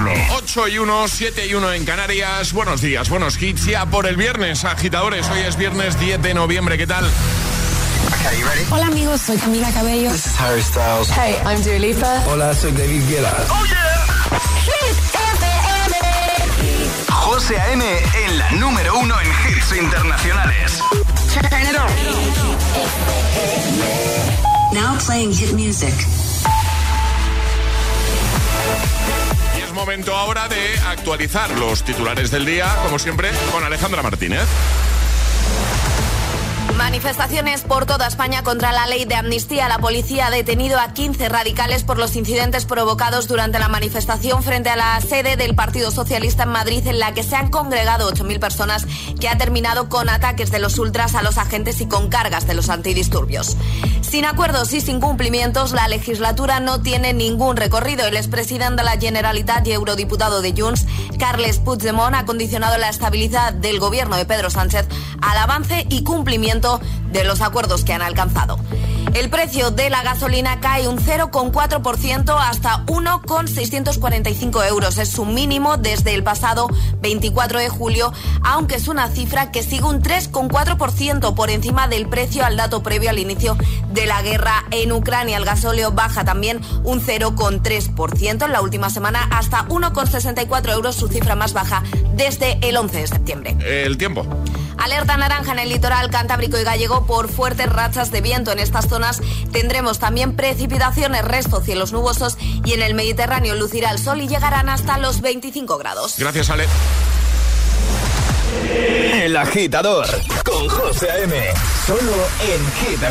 FM. 8 y 1, 7 y 1 en Canarias. Buenos días, buenos hits ya por el viernes, agitadores. Hoy es viernes 10 de noviembre. ¿Qué tal? Hola amigos, soy Camila Cabello. This is Harry Styles. Hey, I'm Dua Lipa. Hola, soy David Guetta. José A.M. en la número uno en hits internacionales. Now playing hit music. Es momento ahora de actualizar los titulares del día, como siempre, con Alejandra Martínez. Manifestaciones por toda España contra la ley de amnistía. La policía ha detenido a 15 radicales por los incidentes provocados durante la manifestación frente a la sede del Partido Socialista en Madrid, en la que se han congregado 8.000 personas, que ha terminado con ataques de los ultras a los agentes y con cargas de los antidisturbios. Sin acuerdos y sin cumplimientos, la legislatura no tiene ningún recorrido. El expresidente de la Generalitat y eurodiputado de Junts, Carles Puigdemont, ha condicionado la estabilidad del gobierno de Pedro Sánchez al avance y cumplimiento de los acuerdos que han alcanzado. El precio de la gasolina cae un 0,4% hasta 1,645 euros. Es su mínimo desde el pasado 24 de julio, aunque es una cifra que sigue un 3,4% por encima del precio al dato previo al inicio de la guerra en Ucrania. El gasóleo baja también un 0,3% en la última semana hasta 1,64 euros, su cifra más baja desde el 11 de septiembre. El tiempo. Alerta naranja en el litoral cantábrico y gallego por fuertes rachas de viento. En estas zonas tendremos también precipitaciones, restos, cielos nubosos y en el Mediterráneo lucirá el sol y llegarán hasta los 25 grados. Gracias, Ale. El agitador con José A.M. Solo en Hit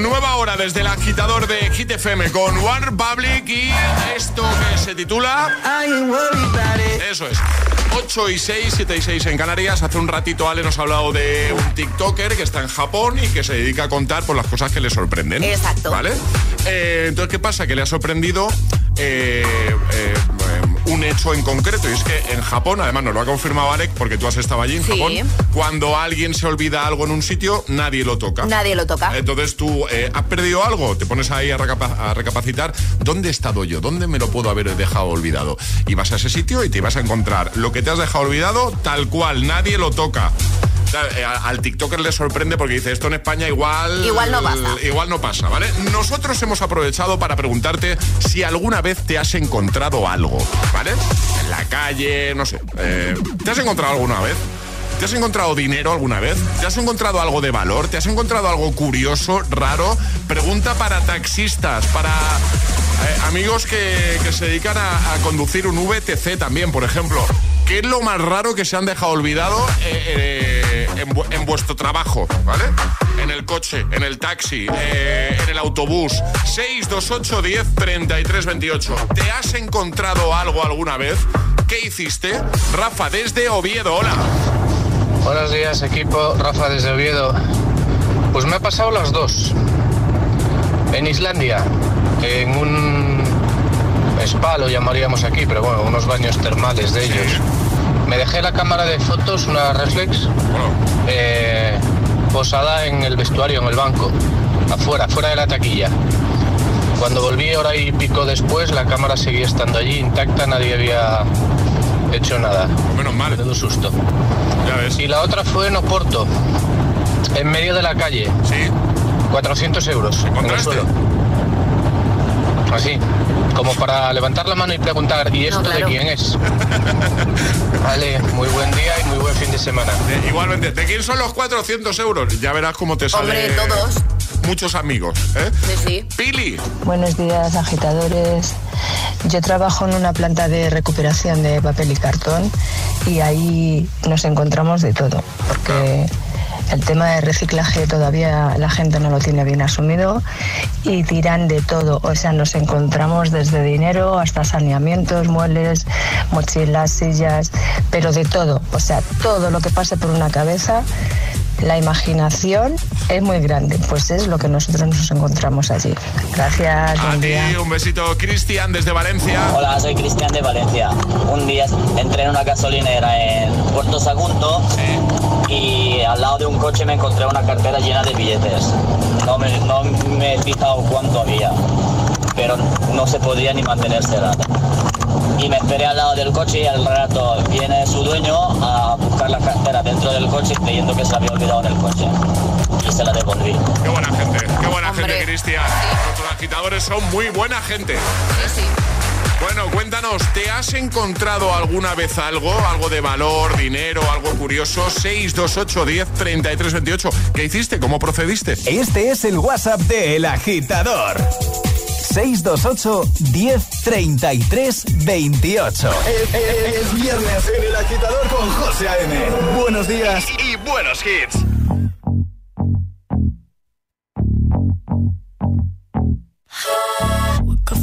nueva hora desde el agitador de Hit FM con One Public y esto que se titula. Eso es. 8 y 6, 7 y 6 en Canarias. Hace un ratito Ale nos ha hablado de un TikToker que está en Japón y que se dedica a contar por las cosas que le sorprenden. Exacto. ¿Vale? Eh, entonces, ¿qué pasa? Que le ha sorprendido eh, eh, un hecho en concreto. Y es que en Japón, además nos lo ha confirmado Alec, porque tú has estado allí en Sí. Japón, cuando alguien se olvida algo en un sitio, nadie lo toca. Nadie lo toca. Entonces tú eh, has perdido algo, te pones ahí a, a recapacitar, ¿dónde he estado yo? ¿Dónde me lo puedo haber dejado olvidado? Y vas a ese sitio y te vas a encontrar lo que te has dejado olvidado tal cual, nadie lo toca. Eh, Al TikToker le sorprende porque dice esto en España igual Igual no pasa. igual no pasa, ¿vale? Nosotros hemos aprovechado para preguntarte si alguna vez te has encontrado algo, ¿vale? En la calle, no sé. eh, ¿Te has encontrado alguna vez? ¿Te has encontrado dinero alguna vez? ¿Te has encontrado algo de valor? ¿Te has encontrado algo curioso, raro? Pregunta para taxistas, para eh, amigos que, que se dedican a, a conducir un VTC también, por ejemplo. ¿Qué es lo más raro que se han dejado olvidado eh, eh, en, vu- en vuestro trabajo, ¿vale? En el coche, en el taxi, eh, en el autobús. 628 10 33 28. ¿Te has encontrado algo alguna vez? ¿Qué hiciste? Rafa, desde Oviedo, hola. Buenos días equipo, Rafa desde Oviedo. Pues me ha pasado las dos. En Islandia, en un spa lo llamaríamos aquí, pero bueno, unos baños termales de ellos. Me dejé la cámara de fotos, una reflex, eh, posada en el vestuario, en el banco, afuera, fuera de la taquilla. Cuando volví hora y pico después, la cámara seguía estando allí intacta, nadie había hecho nada. Menos mal. Menudo susto. Ya ves. Y la otra fue en Oporto, en medio de la calle. Sí. 400 euros en el suelo. Así, como para levantar la mano y preguntar, ¿y esto claro. de quién es? vale, muy buen día y muy buen fin de semana. Eh, igualmente, ¿de quién son los 400 euros? Ya verás cómo te sale. Hombre, todos. Muchos amigos, ¿eh? Sí, sí. Pili. Buenos días, agitadores. Yo trabajo en una planta de recuperación de papel y cartón y ahí nos encontramos de todo, porque el tema de reciclaje todavía la gente no lo tiene bien asumido y tiran de todo. O sea, nos encontramos desde dinero hasta saneamientos, muebles, mochilas, sillas, pero de todo. O sea, todo lo que pase por una cabeza la imaginación es muy grande, pues es lo que nosotros nos encontramos allí. Gracias, A ti un besito, Cristian, desde Valencia. Hola, soy Cristian de Valencia. Un día entré en una gasolinera en Puerto Sagunto y al lado de un coche me encontré una cartera llena de billetes. No me, no me he fijado cuánto había, pero no se podía ni mantenerse cerrada. Y me esperé al lado del coche y al rato viene su dueño a buscar la cartera dentro del coche creyendo que se la había olvidado en el coche. Y se la devolví. Qué buena gente, qué buena Hombre. gente, Cristian. Nuestros agitadores son muy buena gente. Sí, sí. Bueno, cuéntanos, ¿te has encontrado alguna vez algo? ¿Algo de valor, dinero, algo curioso? 628 10 33 28. ¿Qué hiciste? ¿Cómo procediste? Este es el WhatsApp de El Agitador. 628 10 33 28. Es, es- es viernes en El Agitador con José A.M. Buenos días y buenos hits.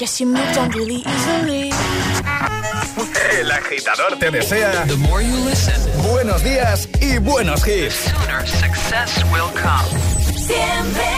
yes, you moved on really easily. El agitador te desea buenos días y buenos hits. success will come. Siempre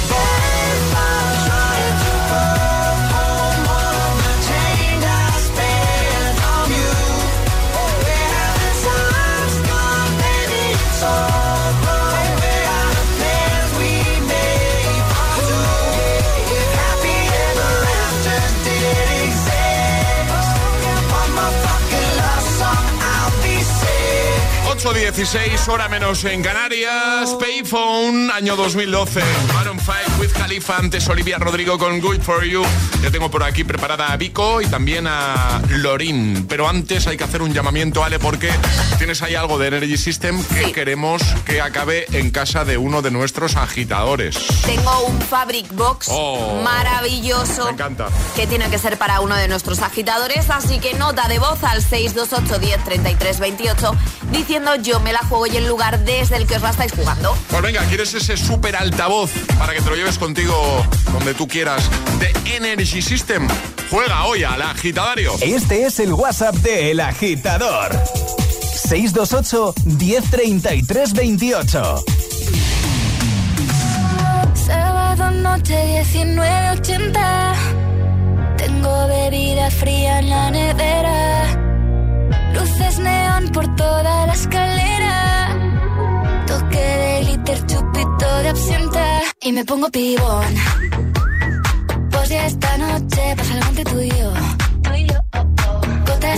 8.16, hora menos en Canarias. Payphone, año 2012. Maroon 5 with Khalifa, antes Olivia Rodrigo con Good For You. Ya tengo por aquí preparada a Vico y también a Lorin. Pero antes hay que hacer un llamamiento, Ale, porque tienes ahí algo de Energy System que queremos que acabe en casa de uno de nuestros agitadores. Tengo un Fabric Box Oh. maravilloso. Me encanta. Que tiene que ser para uno de nuestros agitadores, así que nota de voz al 628 10 33 28 diciendo yo me la juego y el lugar desde el que os la estáis jugando. Pues venga, ¿quieres ese súper altavoz para que te lo lleves contigo donde tú quieras de Energy System? Juega hoy al agitadario. Este es el WhatsApp de El Agitador. 628 1033 28. Sábado noche 1980. Tengo bebida fría en la nevera. Luces neón por toda la escalera. Toque de glitter, chupito de absenta. Y me pongo pibón. Pues ya esta noche pasa algo entre tú y yo.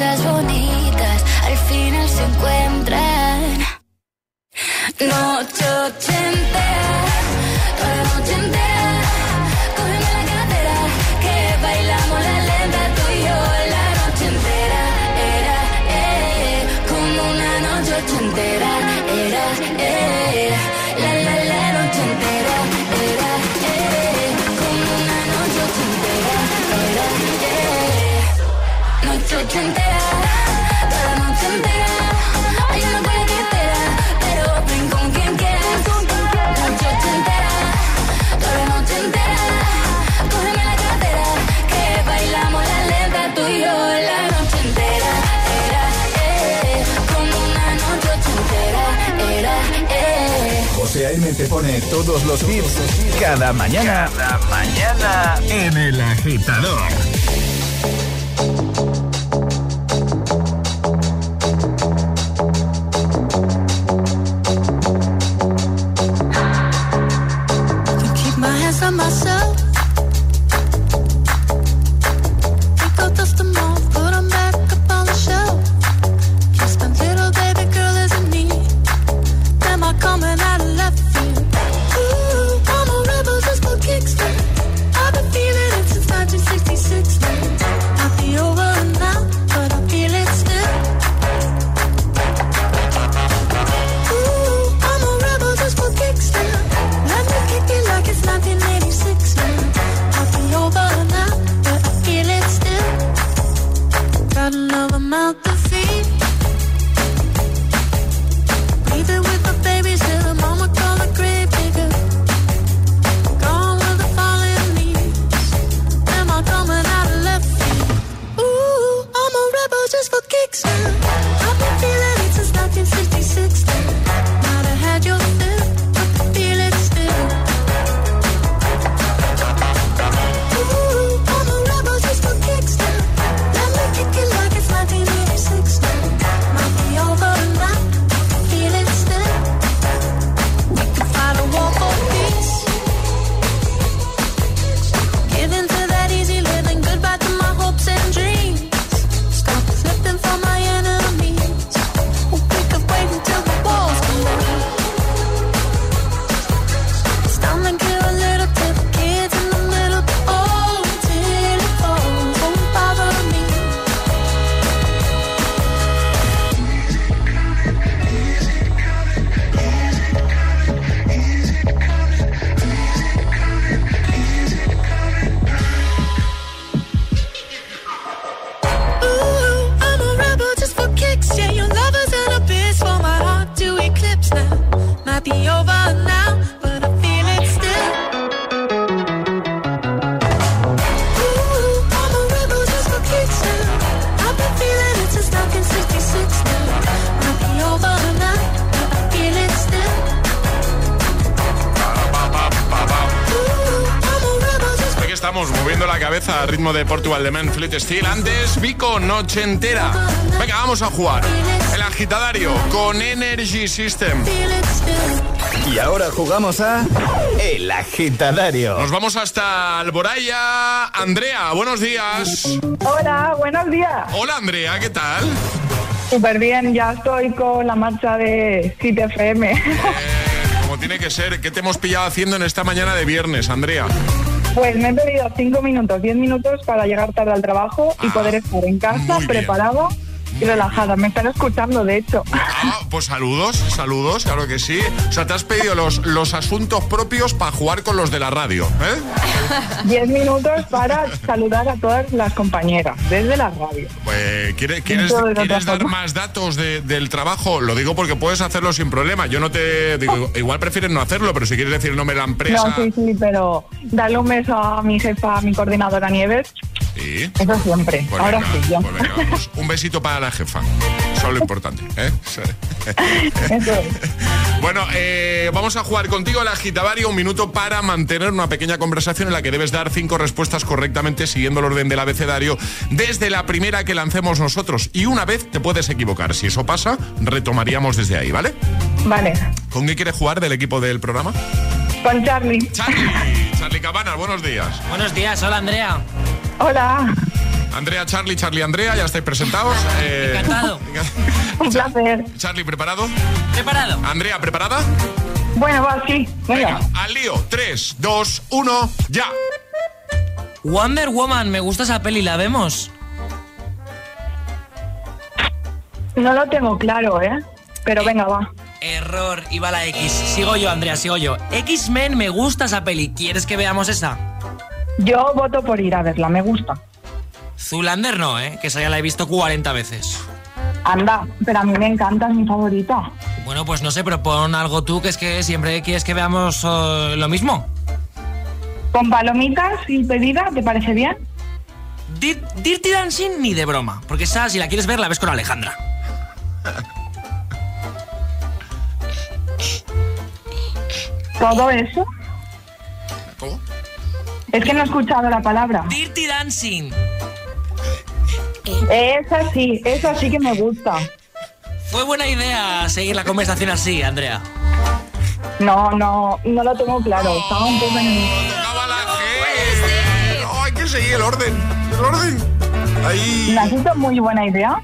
las cosas bonitas te pone todos los hits cada mañana. Cada mañana en El Agitador. can keep my hands myself. De Portugal de Man Fleet Steel. Antes, Vico, noche entera. Venga, vamos a jugar. El agitadario con Energy System. Y ahora jugamos a El Agitadario. Nos vamos hasta Alboraya. Andrea, buenos días. Hola, buenos días. Hola, Andrea, ¿qué tal? Súper bien, ya estoy con la marcha de City FM. Eh, como tiene que ser, ¿qué te hemos pillado haciendo en esta mañana de viernes, Andrea? Pues me he pedido 5 minutos, 10 minutos para llegar tarde al trabajo y poder estar en casa, Ah, relajada. Me están escuchando, de hecho. Ah, pues saludos, saludos, claro que sí. O sea, te has pedido los, los asuntos propios para jugar con los de la radio, ¿eh? 10 minutos para saludar a todas las compañeras desde la radio. Pues, ¿quieres, quieres, quieres dar más datos de- del trabajo? Lo digo porque puedes hacerlo sin problema. Yo no te digo, igual prefieres no hacerlo, pero si quieres decir el nombre de la empresa. No, sí, sí, pero darle un beso a mi jefa, a mi coordinadora Nieves, Sí. eso siempre. Pues Ahora venga, sí, yo. pues venga, vamos. Un besito para la jefa. Eso es lo importante. ¿eh? Sí. Eso es. Bueno, eh, vamos a jugar contigo el agitavario, un minuto para mantener una pequeña conversación en la que debes dar cinco respuestas correctamente siguiendo el orden del abecedario desde la primera que lancemos nosotros. Y una vez te puedes equivocar. Si eso pasa, retomaríamos desde ahí, ¿vale? Vale, ¿Con qué quieres jugar del equipo del programa? con Charlie. Charlie, Charlie Cabanas, buenos días. Buenos días, hola Andrea. Hola, Andrea, Charlie, Charlie, Andrea, ya estáis presentados. Eh, Encantado. un placer. Charlie, ¿preparado? ¿Preparado? Andrea, ¿preparada? Bueno, va, sí, venga. Al lío. 3, 2, 1, ya. Wonder Woman, me gusta esa peli, ¿la vemos? No lo tengo claro, ¿eh? Pero venga, va. Error, iba la X. Sigo yo, Andrea, sigo yo. X-Men, me gusta esa peli. ¿Quieres que veamos esa? Yo voto por ir a verla, me gusta. Zulander no, ¿eh? Que esa ya la he visto 40 veces. Anda, pero a mí me encanta, es mi favorita. Bueno, pues no sé, pero pon algo tú que es que siempre quieres que veamos oh, lo mismo. Con palomitas y pedida, ¿te parece bien? Dir- Dirty Dancing ni de broma, porque esa, si la quieres ver, la ves con Alejandra. ¿Todo eso? Es que no he escuchado la palabra. Dirty Dancing. Esa sí, esa sí que me gusta. Fue buena idea seguir la conversación así, Andrea. No, no, no lo tengo claro. Estaba un poco en... Tocaba la G. No, hay que seguir el orden. El orden. Ahí. ¿Me has hecho muy buena idea?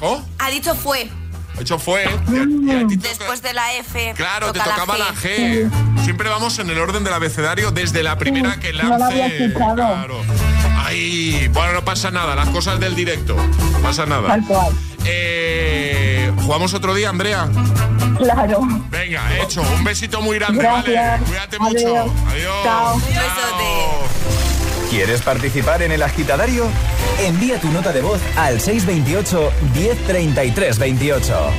¿Oh? Ha dicho fue. De hecho fue. Te- Después de la F. Claro, te toca tocaba la G. Siempre vamos en el orden del abecedario desde la primera que no la había lance. escuchado. Claro. Ahí. Bueno, no pasa nada. Las cosas del directo. No pasa nada. Tal cual. Eh, ¿Jugamos otro día, Andrea? Claro. Venga, hecho. Un besito muy grande, Gracias. ¿vale? Cuídate mucho. Adiós. Adiós. Chao. ¿Quieres participar en El Agitadario? Envía tu nota de voz al 628 1033 28.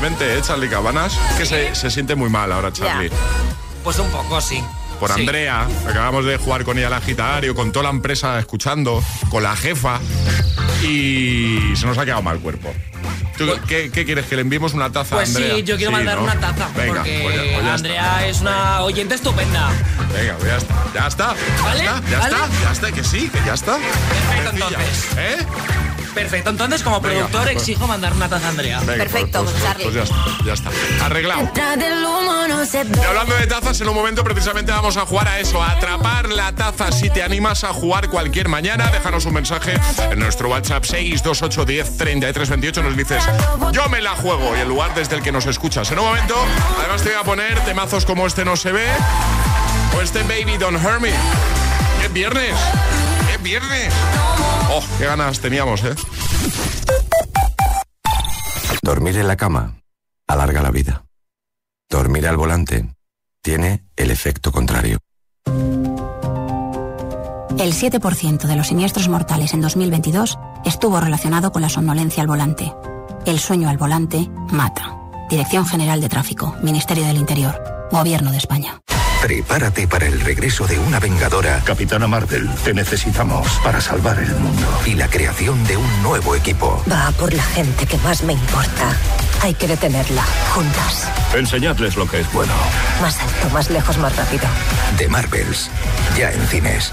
Perfectamente, ¿eh, Charlie Cabanas? Que se, se siente muy mal ahora, Charlie. Pues un poco, sí. Por Sí. Andrea, acabamos de jugar con ella al agitario, con toda la empresa escuchando, con la jefa, y se nos ha quedado mal el cuerpo. ¿Tú qué, qué quieres? ¿Que le enviemos una taza Pues a Andrea? sí, yo quiero mandar ¿no? una taza. Venga, porque pues ya- pues está. Andrea es una oyente estupenda. Venga, pues ya está. Ya está. ¿Vale? Ya está, ya ¿Vale? está, ya está, que sí, que ya está. Perfecto, entonces. ¿Eh? Perfecto, entonces como Venga, productor pues- exijo mandar una taza a Andrea. Venga, Perfecto, pues, pues- pues ya está, ya está. Arreglado. Y hablando de tazas, en un momento precisamente vamos a jugar a eso, a atrapar la taza. Si te animas a jugar cualquier mañana, déjanos un mensaje en nuestro WhatsApp 628 10 33 28. Nos dices, yo me la juego y el lugar desde el que nos escuchas. En un momento, además te voy a poner temazos como este no se ve o este Baby Don't Hurt Me. ¡Es viernes! ¡Oh, qué ganas teníamos, eh! Dormir en la cama alarga la vida. Dormir al volante tiene el efecto contrario. El 7% de los siniestros mortales en 2022 estuvo relacionado con la somnolencia al volante. El sueño al volante mata. Dirección General de Tráfico, Ministerio del Interior, Gobierno de España. Prepárate para el regreso de una vengadora. Capitana Marvel, te necesitamos para salvar el mundo. Y la creación de un nuevo equipo. Va por la gente que más me importa. Hay que detenerla, juntas. Enseñadles lo que es bueno. Más alto, más lejos, más rápido. The Marvels, ya en cines.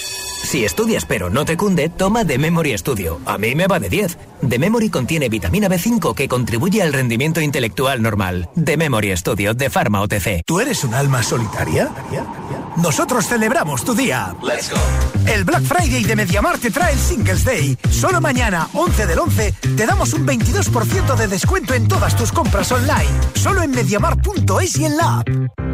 Si estudias pero no te cunde, toma The Memory Studio. A mí me va de 10. The Memory contiene vitamina B5 que contribuye al rendimiento intelectual normal. The Memory Studio de Pharma OTC. ¿Tú eres un alma solitaria? Nosotros celebramos tu día. El Black Friday de Mediamar te trae el Singles Day. Solo mañana, 11 del 11, te damos un 22% de descuento en todas tus compras online. Solo en mediamar.es y en la app.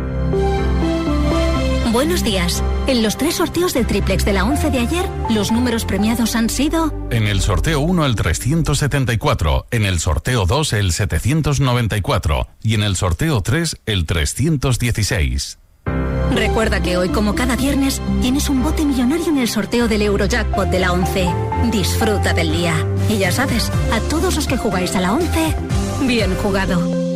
Buenos días. En los tres sorteos del triplex de la 11 de ayer, los números premiados han sido En el sorteo 1 el 374, en el sorteo 2 el 794 y en el sorteo 3 el 316. Recuerda que hoy, como cada viernes, tienes un bote millonario en el sorteo del Eurojackpot de la 11. Disfruta del día. Y ya sabes, a todos los que jugáis a la 11, bien jugado.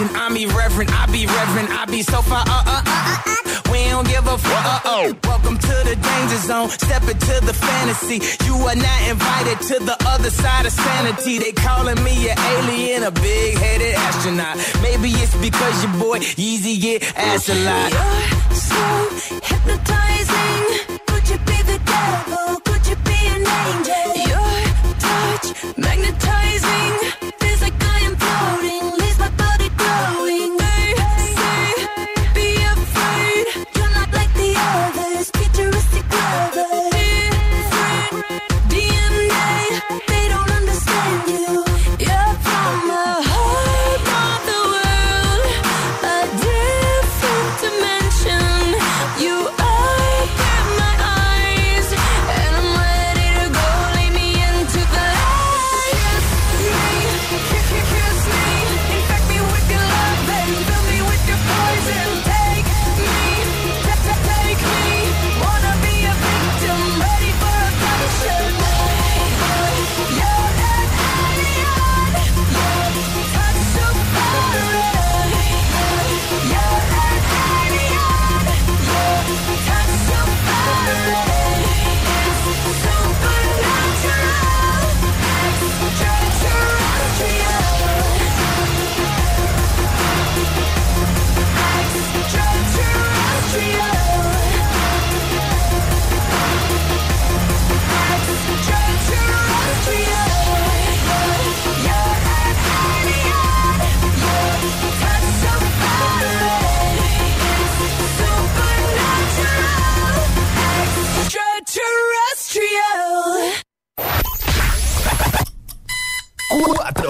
Legend, I'm irreverent, I be reverent, I be so far. Uh, uh, uh, uh, uh. We don't give a fuck. Uh, oh. Welcome to the danger zone. Step into the fantasy. You are not invited to the other side of sanity. They calling me an alien, a big headed astronaut. Maybe it's because your boy Yeezy get ass a lot. You're so hypnotizing.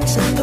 dancing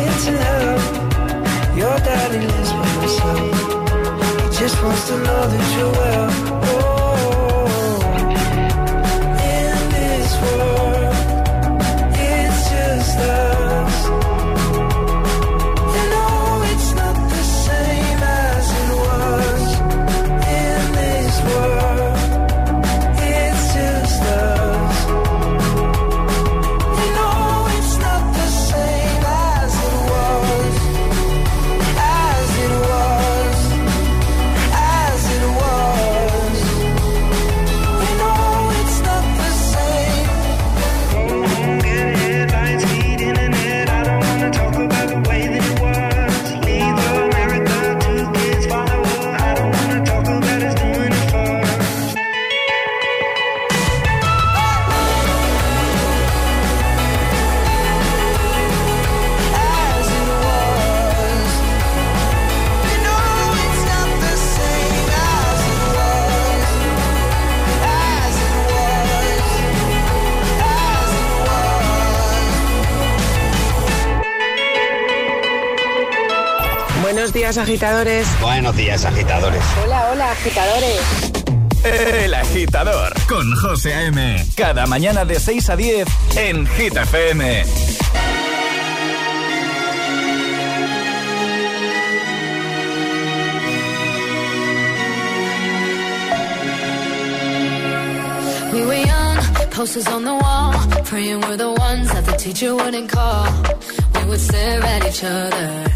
i. Your daddy lives by. He just wants to know that you're well. días, agitadores. Buenos días, agitadores. Hola, hola, agitadores. El agitador con José A.M. Cada mañana de 6 a 10 en Gita FM. We were young, posters on the wall, praying we're the ones that the teacher wouldn't call. We would stare at each other.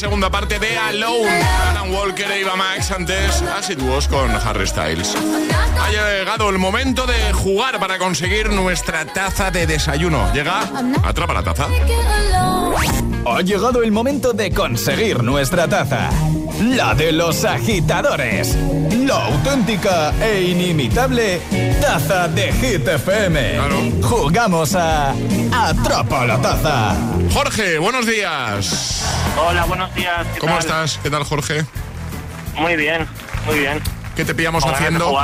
Segunda parte de Alone. Alan Walker e Eva Max antes, así Was con Harry Styles. Ha llegado el momento de jugar para conseguir nuestra taza de desayuno. Llega, atrapa la taza. Ha llegado el momento de conseguir nuestra taza. La de los agitadores. La auténtica e inimitable taza de Hit FM. Jugamos a Atrapa la taza. Jorge, buenos días. Hola, buenos días. ¿qué ¿Cómo tal? estás? ¿Qué tal, Jorge? Muy bien, muy bien. ¿Qué te pillamos Con haciendo?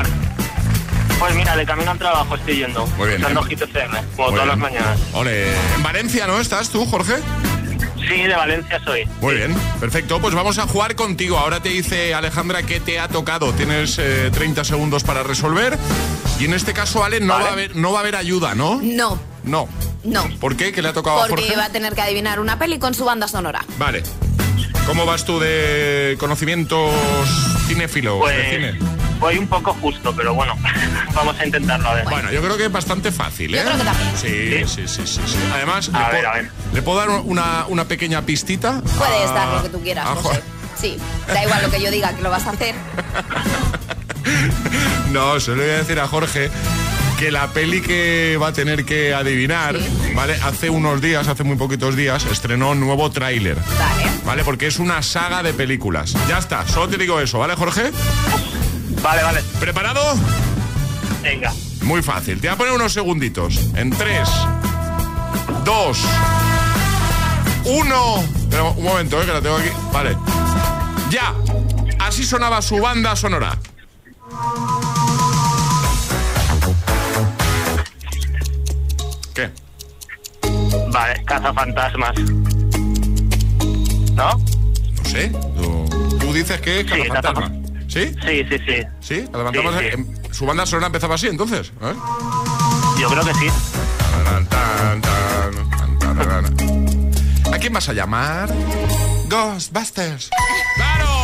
Pues mira, de camino al trabajo estoy yendo. Muy bien, ¿eh? Hit FM, como Muy todas las mañanas. Ole. En Valencia, ¿no estás tú, Jorge? Sí, de Valencia soy. Muy bien, perfecto. Pues vamos a jugar contigo. Ahora te dice Alejandra que te ha tocado. Tienes eh, 30 segundos para resolver. Y en este caso, Ale, no, va a haber, no va a haber ayuda, ¿no? No, No. No. ¿Por qué? ¿Qué le ha tocado a Porque Jorge? va a tener que adivinar una peli con su banda sonora. Vale. ¿Cómo vas tú de conocimientos cinéfilo? de Pues cine? voy un poco justo, pero bueno, vamos a intentarlo a ver. Bueno, yo creo que es bastante fácil, ¿eh? Yo creo que también. Sí, sí, sí, sí. sí. Además, A le, ver, puedo, a ver. ¿le puedo dar una, una pequeña pistita? Puedes a- dar lo que tú quieras, a José. Sí, da igual lo que yo diga que lo vas a hacer. No, se lo voy a decir a Jorge que la peli que va a tener que adivinar, ¿vale? Hace unos días, hace muy poquitos días, estrenó un nuevo tráiler. Vale. ¿Vale? Porque es una saga de películas. Ya está, solo te digo eso, ¿vale, Jorge? Vale, vale. ¿Preparado? Venga. Muy fácil. Te voy a poner unos segunditos. En 3, 2, 1. Pero un momento, eh, que la tengo aquí. Vale. Ya. Así sonaba su banda sonora. Vale, cazafantasmas. ¿No? No sé. Tú, tú dices que es Cazafantasma. ¿Sí? Sí, sí, sí. ¿Sí? Cazafantasma, Sí, sí. em, Su banda sonora empezaba así, entonces. Ver. Yo creo que sí. ¿A quién vas a llamar? Ghostbusters. ¡Claro!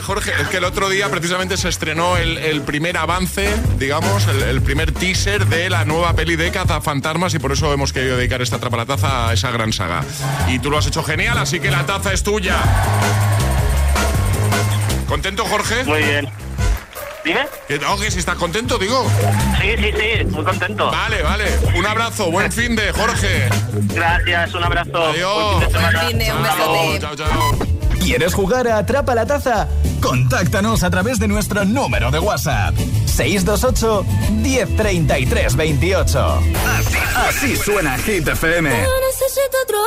Jorge. Es que el otro día precisamente se estrenó el, el primer avance, digamos, el, el primer teaser de la nueva peli de Cazafantasmas y por eso hemos querido dedicar esta trapalataza a esa gran saga. Y tú lo has hecho genial, así que la taza es tuya. ¿Contento, Jorge? Muy bien. ¿Dime? Que no, que si estás contento, digo. Sí, sí, sí, muy contento. Vale, vale. Un abrazo, buen fin de Jorge. Gracias, un abrazo. Adiós. Buen fin de semana. Fin de un besote. Chao, chao. ¿Quieres jugar a Atrapa la Taza? Contáctanos a través de nuestro número de WhatsApp. 628 1033 28. Así, así suena Hit FM. necesito otro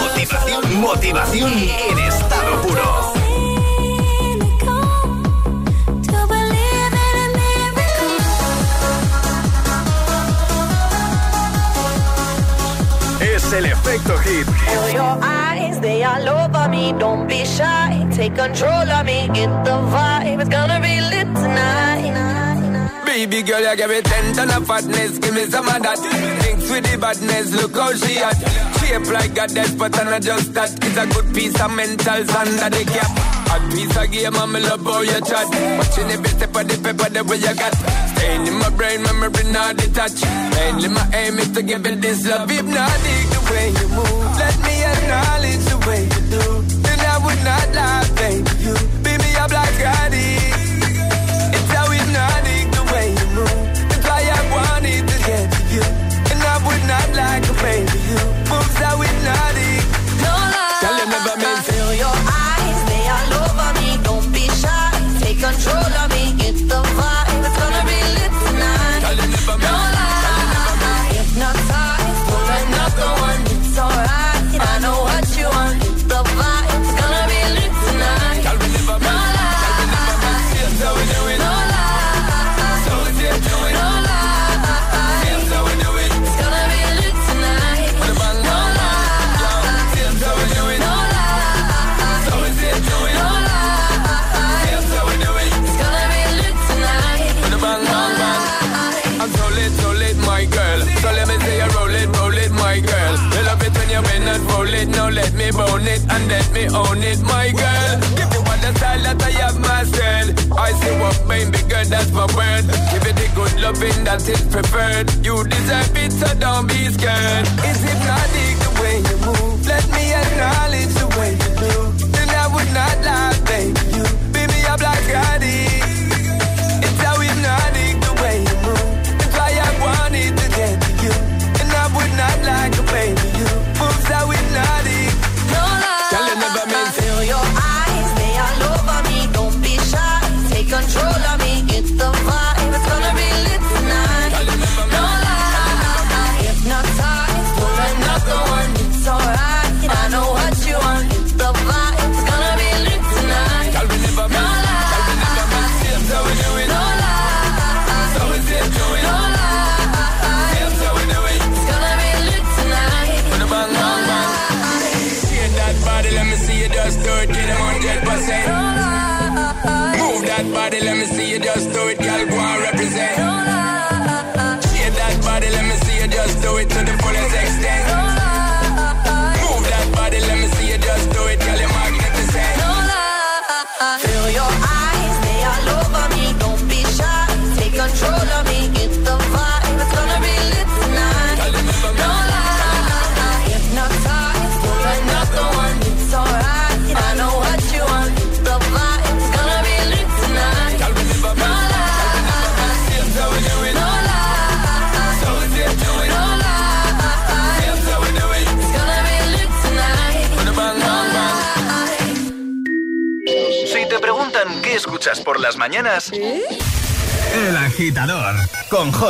Motivación, motivación en estado puro. Es el efecto hit. Feel your eyes, they all over me. Don't be shy, take control of me. Get the vibe, it's gonna be lit tonight. Baby girl, you give me ten ton of fatness, give me some of that. Thinks with the badness, look how she at. Shape like a death, but I'm not just that. It's a good piece of mental under the cap. A piece of game, I'm love how you chat. Watching every step of the paper, the way you got. Staying in my brain, memory not detached. Mainly my aim is to give it this love. Hypnotic the way you move. Let me acknowledge the way you do. And I would not lie, baby. You beat me up like addict. It's own it, my girl. Give me all the style that I have myself. I see what made me good, that's my word. Give it the good loving that is preferred. You deserve it, so don't be scared. Is it not the way you move. Let me acknowledge the way you move.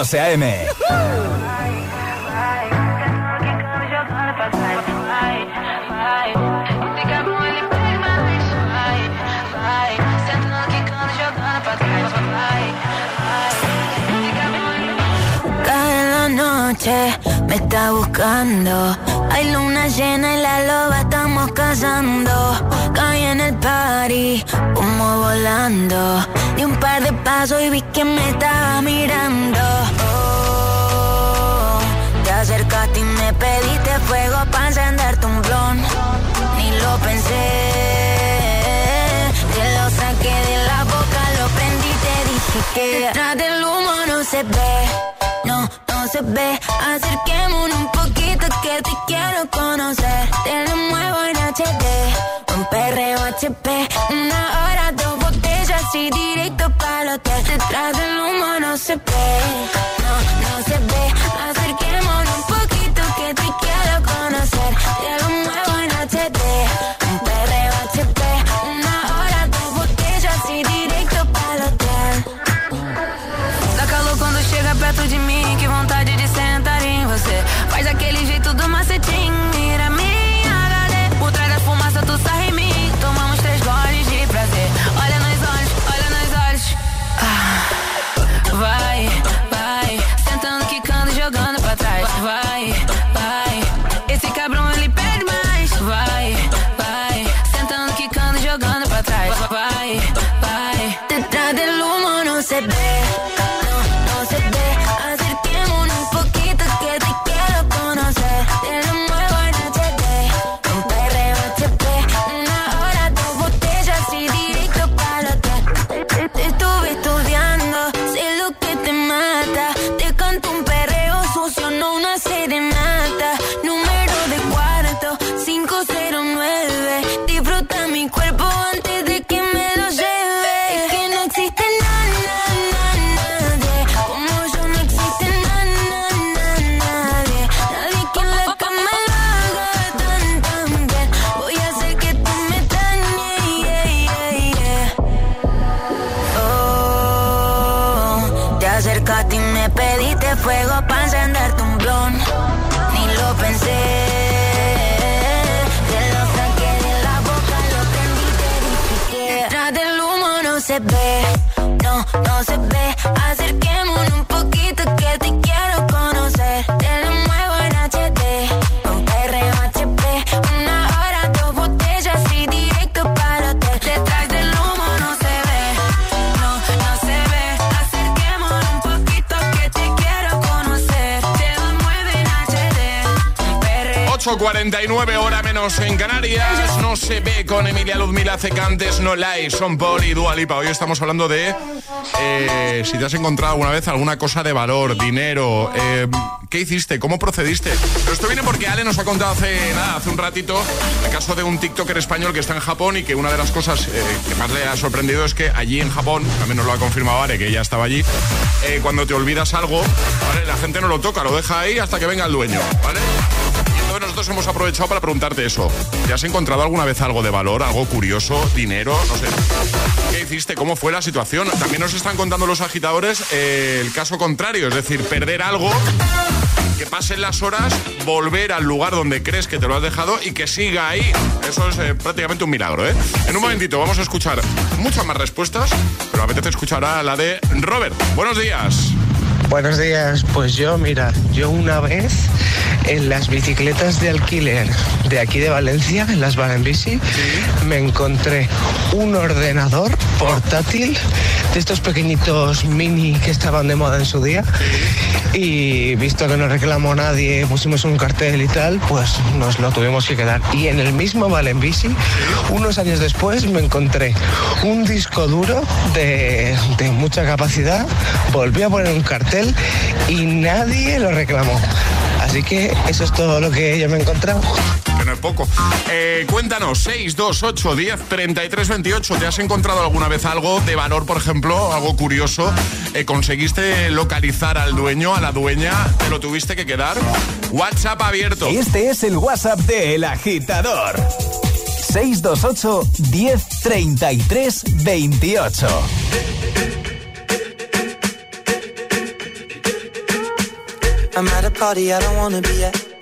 José A.M. la noche me está buscando. Hay luna llena y la loba estamos cazando. Caí en el party, humo volando. Di un par de pasos y vi que me estaba mirando. Oh, te acercaste y me pediste fuego para encenderte un blon. Ni lo pensé, te lo saqué de la boca, lo prendí te dije que detrás del humo no se ve, no, no se ve. Acerquémonos un poquito que te quiero conocer. Te lo muevo en HD, un perreo HP, una hora, dos botella así directo para el hotel. Detrás del humo no se ve, no, no se ve. Acerquémonos un poquito que te quiero conocer. Te lo fuego para encenderte un blon. Ni lo pensé. Te lo saqué de la boca, lo prendí, te dije que. Detrás del humo no se ve. 8.49 hora menos en Canarias. No se ve con Emilia Luzmila Cecantes, No Lai, Son Paul y Dua Lipa. Hoy estamos hablando de eh, si te has encontrado alguna vez alguna cosa de valor, dinero. Eh, ¿Qué hiciste? ¿Cómo procediste? Pero esto viene porque Ale nos ha contado hace nada, hace un ratito, el caso de un TikToker español que está en Japón y que una de las cosas eh, que más le ha sorprendido es que allí en Japón, también nos lo ha confirmado Ale, que ella estaba allí, cuando te olvidas algo, la gente no lo toca, lo deja ahí hasta que venga el dueño, ¿vale? Hemos aprovechado para preguntarte eso. ¿Te has encontrado alguna vez algo de valor, algo curioso, dinero? No sé. ¿Qué hiciste? ¿Cómo fue la situación? También nos están contando los agitadores eh, el caso contrario, es decir, perder algo que pasen las horas, volver al lugar donde crees que te lo has dejado y que siga ahí. Eso es eh, prácticamente un milagro, ¿eh? En un momentito vamos a escuchar muchas más respuestas, pero apetece escuchar a la de Robert. Buenos días. Buenos días, pues yo, mira, yo una vez en las bicicletas de alquiler de aquí de Valencia, en las Bici, me encontré un ordenador portátil de estos pequeñitos mini que estaban de moda en su día y visto que no reclamó nadie, pusimos un cartel y tal, pues nos lo tuvimos que quedar. Y en el mismo Bici, unos años después, me encontré un disco duro de, de mucha capacidad, volví a poner un cartel y nadie lo reclamó. Así que eso es todo lo que yo me he encontrado. Poco. Eh, cuéntanos, 628 10 33 28. ¿Te has encontrado alguna vez algo de valor, por ejemplo, algo curioso? Eh, ¿Conseguiste localizar al dueño, a la dueña? ¿Te lo tuviste que quedar? WhatsApp abierto. Este es el WhatsApp de El Agitador. 628 10 33 28. I'm at a party I don't wanna be at.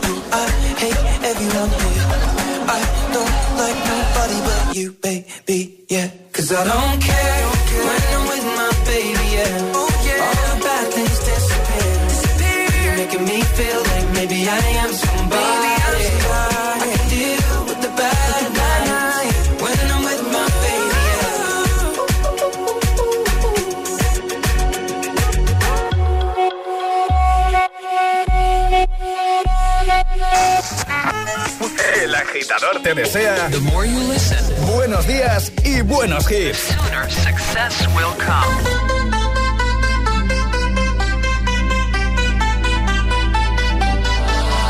agitador te desea buenos días y buenos hits.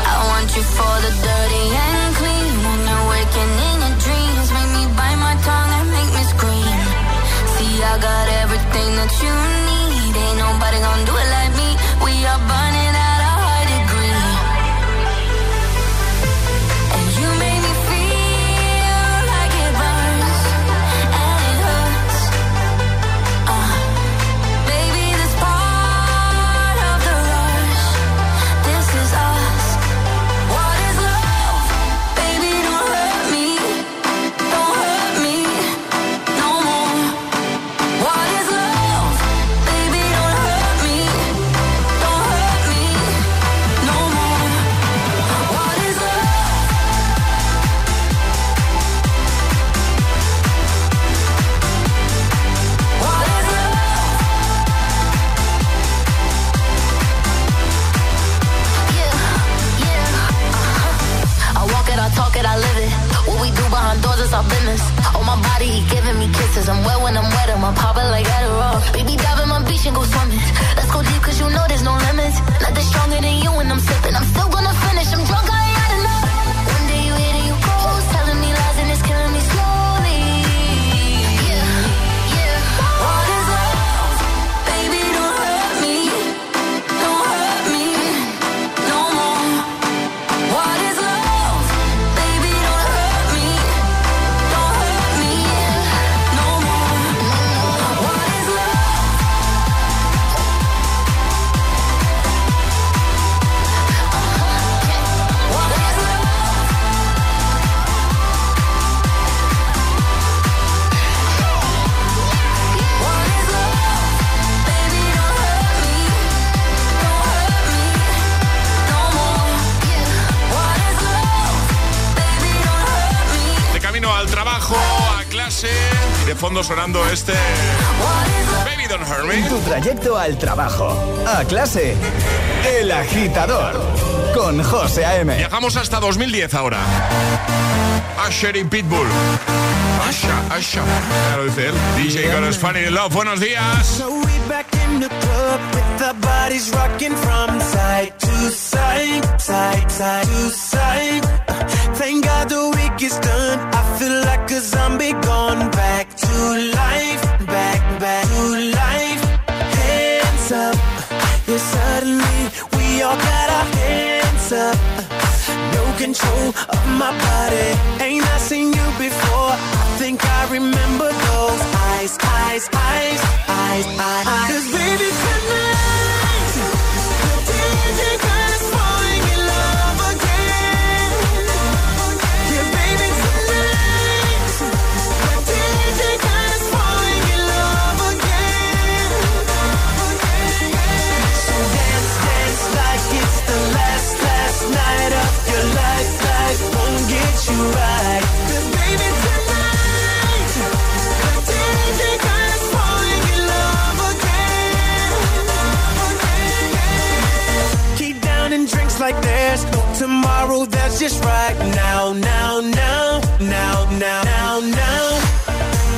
I want you for the dirty and clean. When you're waking in your dreams, make me bite my tongue and make me scream. See, I got everything that you need. Este Baby Don't Hurt Me. Tu trayecto al trabajo, a clase, El Agitador, con José A.M. Viajamos hasta 2010 ahora. Asher y Pitbull. Asha, Asha. Ya lo dice él. DJ Girls Funny in Love. Buenos días. So we back in the club with our bodies rocking from side to side, side, side to side. My body. Ain't I seen you before? I think I remember those eyes, eyes, eyes, eyes, eyes. Cause like there's no tomorrow. That's just right now, now, now, now, now, now, now.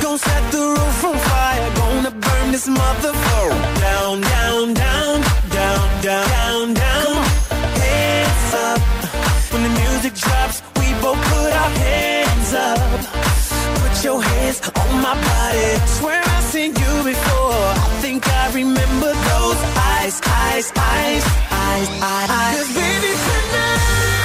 Gonna set the roof on fire. Gonna burn this motherfucker down, down, down, down, down, down, down. Hands up. When the music drops, we both put our hands up. Your hands on my body. Swear I've seen you before. I think I remember those eyes, eyes, eyes, eyes, eyes. eyes. 'Cause baby tonight,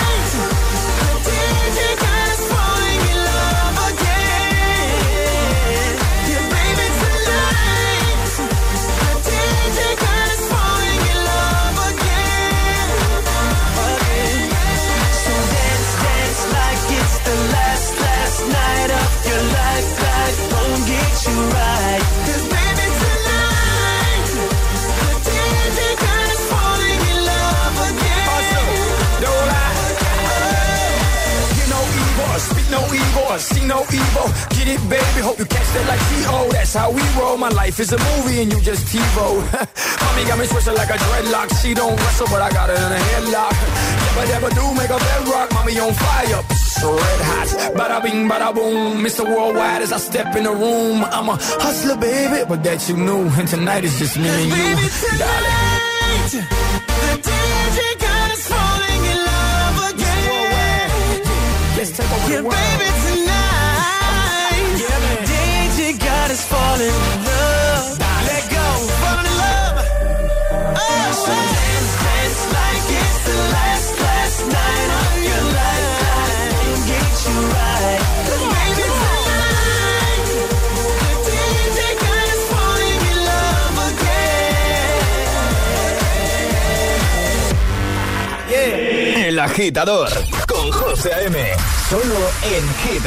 see no evil. Get it, baby. Hope you catch that like T.O. That's how we roll. My life is a movie and you just TiVo. Mommy got me twisted like a dreadlock. She don't wrestle, but I got her in a headlock. Never, never do make a bedrock. Mommy on fire. Red hot. Bada bing, bada boom. Mr. Worldwide as I step in the room. I'm a hustler, baby, but that you knew. And tonight is just me and you. Baby, Darling. tonight, the DJ got us falling in love again. Let's take over Yeah, the world. baby, tonight, the DJ got us falling Agitador, con José A.M. Solo en Hit.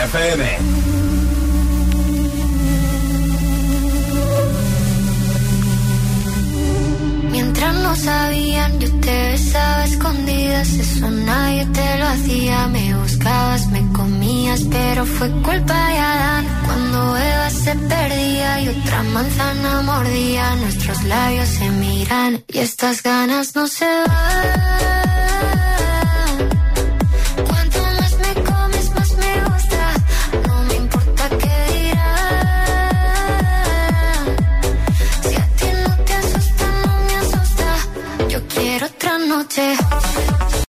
Mientras no sabían, yo te besaba escondidas. Eso nadie te lo hacía. Me buscabas, me comías, pero fue culpa de Adán. Cuando Eva se perdía y otra manzana mordía, nuestros labios se miran y estas ganas no se van. noche.